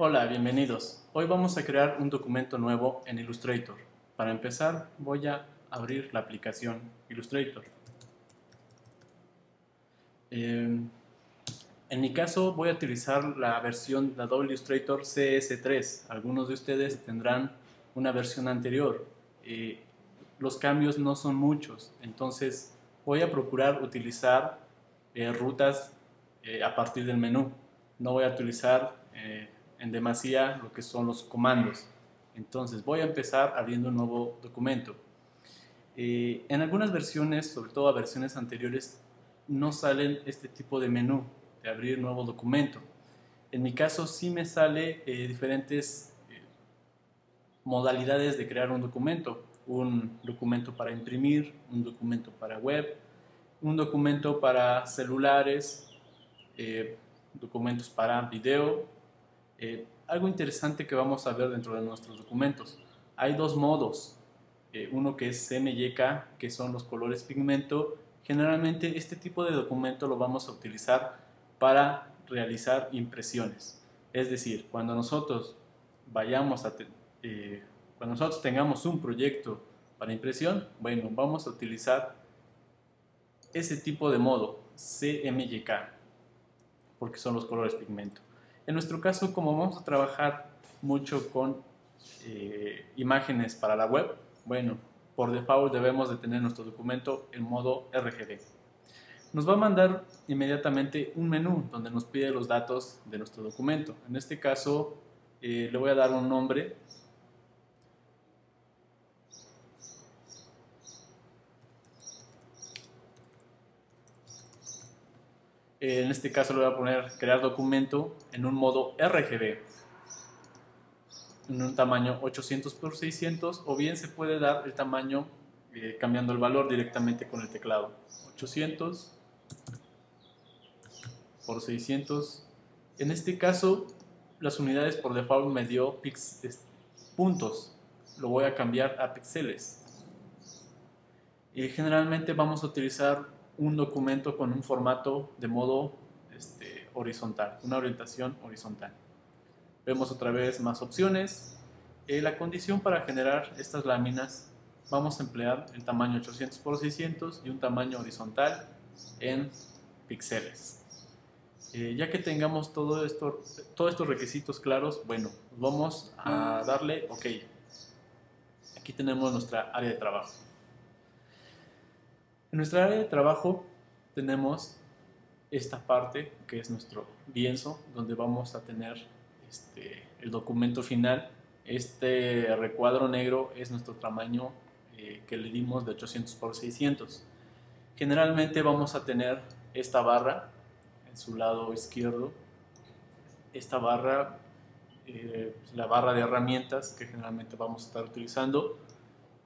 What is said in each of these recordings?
Hola, bienvenidos. Hoy vamos a crear un documento nuevo en Illustrator. Para empezar, voy a abrir la aplicación Illustrator. Eh, en mi caso voy a utilizar la versión de Adobe Illustrator CS3. Algunos de ustedes tendrán una versión anterior. Eh, los cambios no son muchos, entonces voy a procurar utilizar eh, rutas a partir del menú. No voy a utilizar en demasía lo que son los comandos. Entonces voy a empezar abriendo un nuevo documento. Eh, en algunas versiones, sobre todo a versiones anteriores, no salen este tipo de menú de abrir nuevo documento. En mi caso sí me sale eh, diferentes eh, modalidades de crear un documento. Un documento para imprimir, un documento para web, un documento para celulares, documentos para video, eh, algo interesante que vamos a ver dentro de nuestros documentos. Hay dos modos. Eh, uno que es MYK, que son los colores pigmento. Generalmente este tipo de documento lo vamos a utilizar para realizar impresiones. Es decir, cuando nosotros vayamos a eh, cuando nosotros tengamos un proyecto para impresión, bueno, vamos a utilizar ese tipo de modo, CMYK, porque son los colores pigmento. En nuestro caso, como vamos a trabajar mucho con eh, imágenes para la web, bueno, por default debemos de tener nuestro documento en modo RGB. Nos va a mandar inmediatamente un menú donde nos pide los datos de nuestro documento. En este caso, eh, le voy a dar un nombre en este caso le voy a poner crear documento en un modo RGB en un tamaño 800 por 600 o bien se puede dar el tamaño eh, cambiando el valor directamente con el teclado. 800 por 600 en este caso las unidades por default me dio puntos. Lo voy a cambiar a píxeles. Y generalmente vamos a utilizar un documento con un formato de modo este, horizontal, una orientación horizontal. Vemos otra vez más opciones. Eh, la condición para generar estas láminas, vamos a emplear el tamaño 800 x 600 y un tamaño horizontal en píxeles. Eh, ya que tengamos todo esto, todos estos requisitos claros, bueno, vamos a darle OK. Aquí tenemos nuestra área de trabajo. En nuestra área de trabajo tenemos esta parte que es nuestro lienzo, donde vamos a tener este, el documento final. Este recuadro negro es nuestro tamaño eh, que le dimos de 800 por 600. Generalmente vamos a tener esta barra en su lado izquierdo. Esta barra, eh, la barra de herramientas que generalmente vamos a estar utilizando.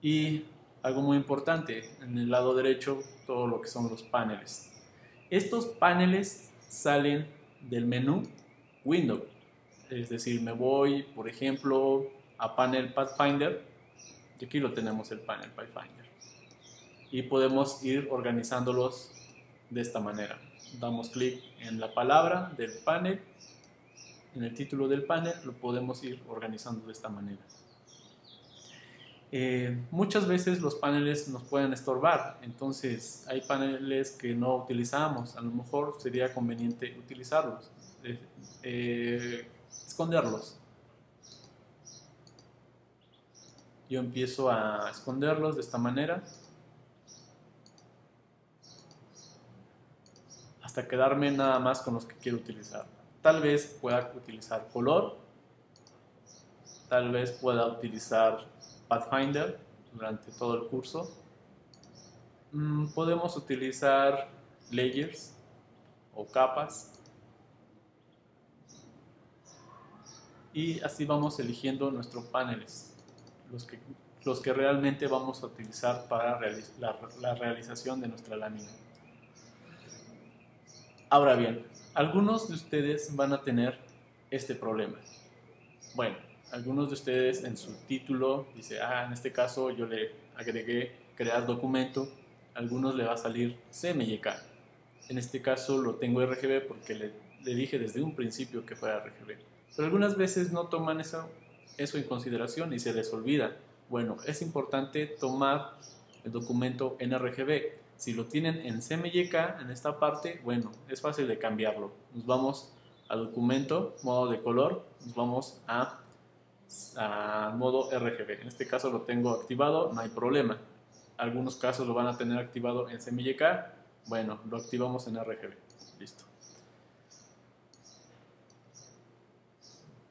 Y algo muy importante, en el lado derecho todo lo que son los paneles. Estos paneles salen del menú Window, es decir, me voy, por ejemplo, a panel Pathfinder, y aquí lo tenemos el panel Pathfinder, y podemos ir organizándolos de esta manera. Damos clic en la palabra del panel, en el título del panel, lo podemos ir organizando de esta manera. Eh, muchas veces los paneles nos pueden estorbar, entonces hay paneles que no utilizamos, a lo mejor sería conveniente utilizarlos, eh, eh, esconderlos. Yo empiezo a esconderlos de esta manera hasta quedarme nada más con los que quiero utilizar. Tal vez pueda utilizar color, tal vez pueda utilizar Pathfinder durante todo el curso. Mm, podemos utilizar layers o capas y así vamos eligiendo nuestros paneles, los que, los que realmente vamos a utilizar para la, la realización de nuestra lámina. Ahora bien, algunos de ustedes van a tener este problema. Bueno, algunos de ustedes en su título dice, ah, en este caso yo le agregué crear documento, a algunos le va a salir CMYK. En este caso lo tengo RGB porque le, le dije desde un principio que fuera RGB. Pero algunas veces no toman eso, eso en consideración y se les olvida. Bueno, es importante tomar el documento NRGB. Si lo tienen en CMYK, en esta parte, bueno, es fácil de cambiarlo. Nos vamos a documento, modo de color, nos vamos a, a modo RGB. En este caso lo tengo activado, no hay problema. Algunos casos lo van a tener activado en CMYK, bueno, lo activamos en RGB. Listo.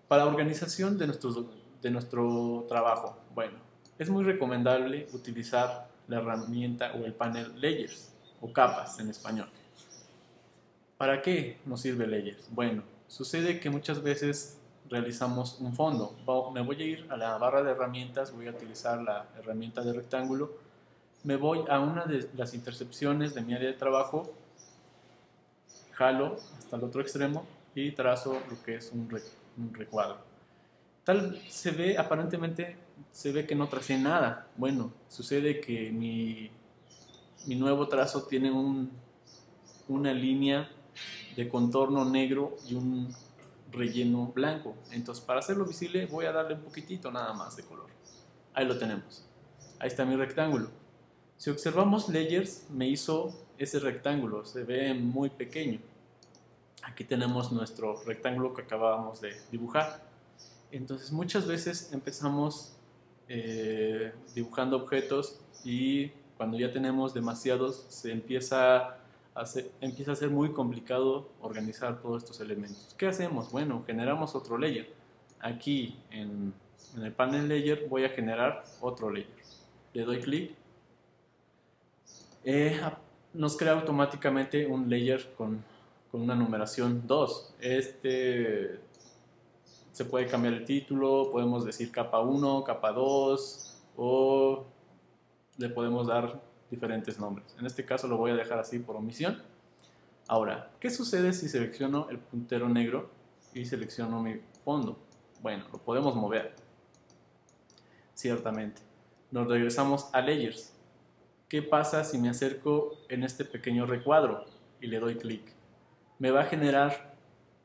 Para organización de nuestro, de nuestro trabajo, bueno, es muy recomendable utilizar la herramienta o el panel Layers o capas en español. ¿Para qué nos sirve Layers? Bueno, sucede que muchas veces realizamos un fondo. Me voy a ir a la barra de herramientas, voy a utilizar la herramienta de rectángulo, me voy a una de las intercepciones de mi área de trabajo, jalo hasta el otro extremo y trazo lo que es un, recuadro. Tal se ve, aparentemente se ve que no tracé nada. Bueno, sucede que mi, mi nuevo trazo tiene un, una línea de contorno negro y un relleno blanco. Entonces, para hacerlo visible, voy a darle un poquitito nada más de color. Ahí lo tenemos. Ahí está mi rectángulo. Si observamos layers, me hizo ese rectángulo, se ve muy pequeño. Aquí tenemos nuestro rectángulo que acabamos de dibujar. Entonces muchas veces empezamos eh, dibujando objetos y cuando ya tenemos demasiados se empieza empieza a ser muy complicado organizar todos estos elementos. ¿Qué hacemos? Bueno, generamos otro layer. Aquí en, en el panel layer voy a generar otro layer. Le doy clic. Eh, nos crea automáticamente un layer con, con una numeración 2. Este se puede cambiar el título, podemos decir capa 1, capa 2 o le podemos dar diferentes nombres. En este caso lo voy a dejar así por omisión. Ahora, ¿qué sucede si selecciono el puntero negro y selecciono mi fondo? Bueno, lo podemos mover. Ciertamente. Nos regresamos a Layers. ¿Qué pasa si me acerco en este pequeño recuadro y le doy clic? Me va a generar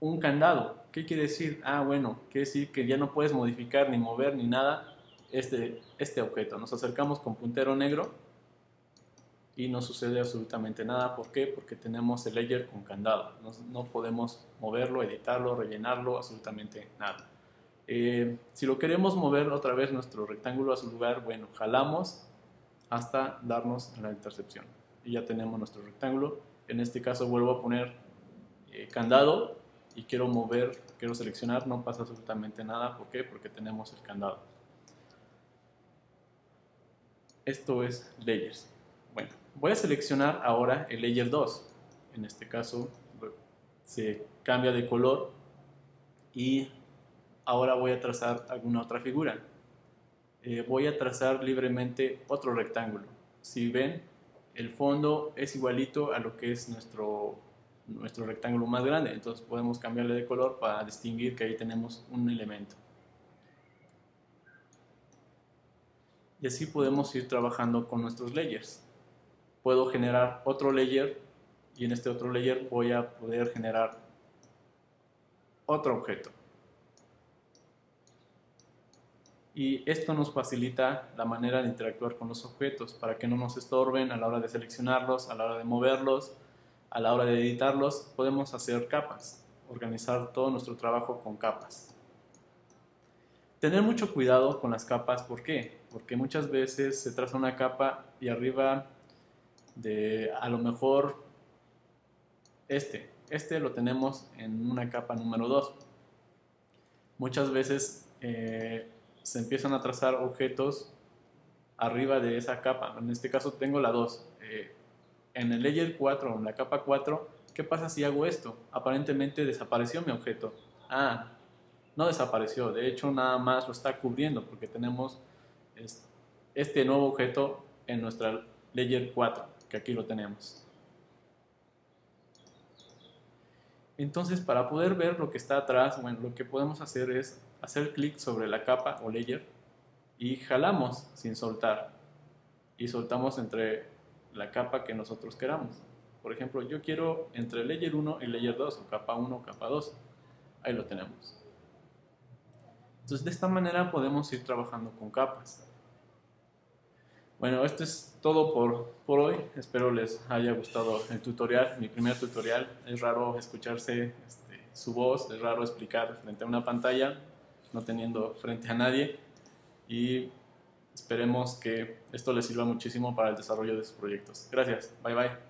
un candado ¿Qué quiere decir? Ah, bueno, quiere decir que ya no puedes modificar ni mover ni nada este, este objeto. Nos acercamos con puntero negro y no sucede absolutamente nada. ¿Por qué? Porque tenemos el layer con candado. No, podemos moverlo, editarlo, rellenarlo, absolutamente nada. Eh, si lo queremos mover otra vez nuestro rectángulo a su lugar, bueno, jalamos hasta darnos la intercepción. Y ya tenemos nuestro rectángulo. En este caso vuelvo a poner eh, candado y quiero mover, quiero seleccionar, no pasa absolutamente nada. ¿Por qué? Porque tenemos el candado. Esto es Layers. Bueno, voy a seleccionar ahora el Layer 2. En este caso se cambia de color y ahora voy a trazar alguna otra figura. Eh, voy a trazar libremente otro rectángulo. Si ven, el fondo es igualito a lo que es nuestro nuestro rectángulo más grande. Entonces podemos cambiarle de color para distinguir que ahí tenemos un elemento. Y así podemos ir trabajando con nuestros layers. Puedo generar otro layer y en este otro layer voy a poder generar otro objeto. Y esto nos facilita la manera de interactuar con los objetos para que no nos estorben a la hora de seleccionarlos, a la hora de moverlos, a la hora de editarlos podemos hacer capas, organizar todo nuestro trabajo con capas. Tener mucho cuidado con las capas, ¿por qué? Porque muchas veces se traza una capa y arriba de a lo mejor este, este lo tenemos en una capa número 2. Muchas veces eh, se empiezan a trazar objetos arriba de esa capa. En este caso tengo la 2 en el layer 4, en la capa 4, ¿qué pasa si hago esto? Aparentemente desapareció mi objeto. Ah, no desapareció, de hecho nada más lo está cubriendo porque tenemos este nuevo objeto en nuestra layer 4, que aquí lo tenemos. Entonces, para poder ver lo que está atrás, bueno, lo que podemos hacer es hacer clic sobre la capa o layer y jalamos sin soltar. Y soltamos entre la capa que nosotros queramos. Por ejemplo, yo quiero entre layer 1 y layer 2, o capa 1 o capa 2. Ahí lo tenemos. Entonces de esta manera podemos ir trabajando con capas. Bueno, esto es todo por, por hoy. Espero les haya gustado el tutorial, mi primer tutorial. Es raro escucharse este, su voz, es raro explicar frente a una pantalla, no teniendo frente a nadie. Y esperemos que esto les sirva muchísimo para el desarrollo de sus proyectos. Gracias. Bye bye.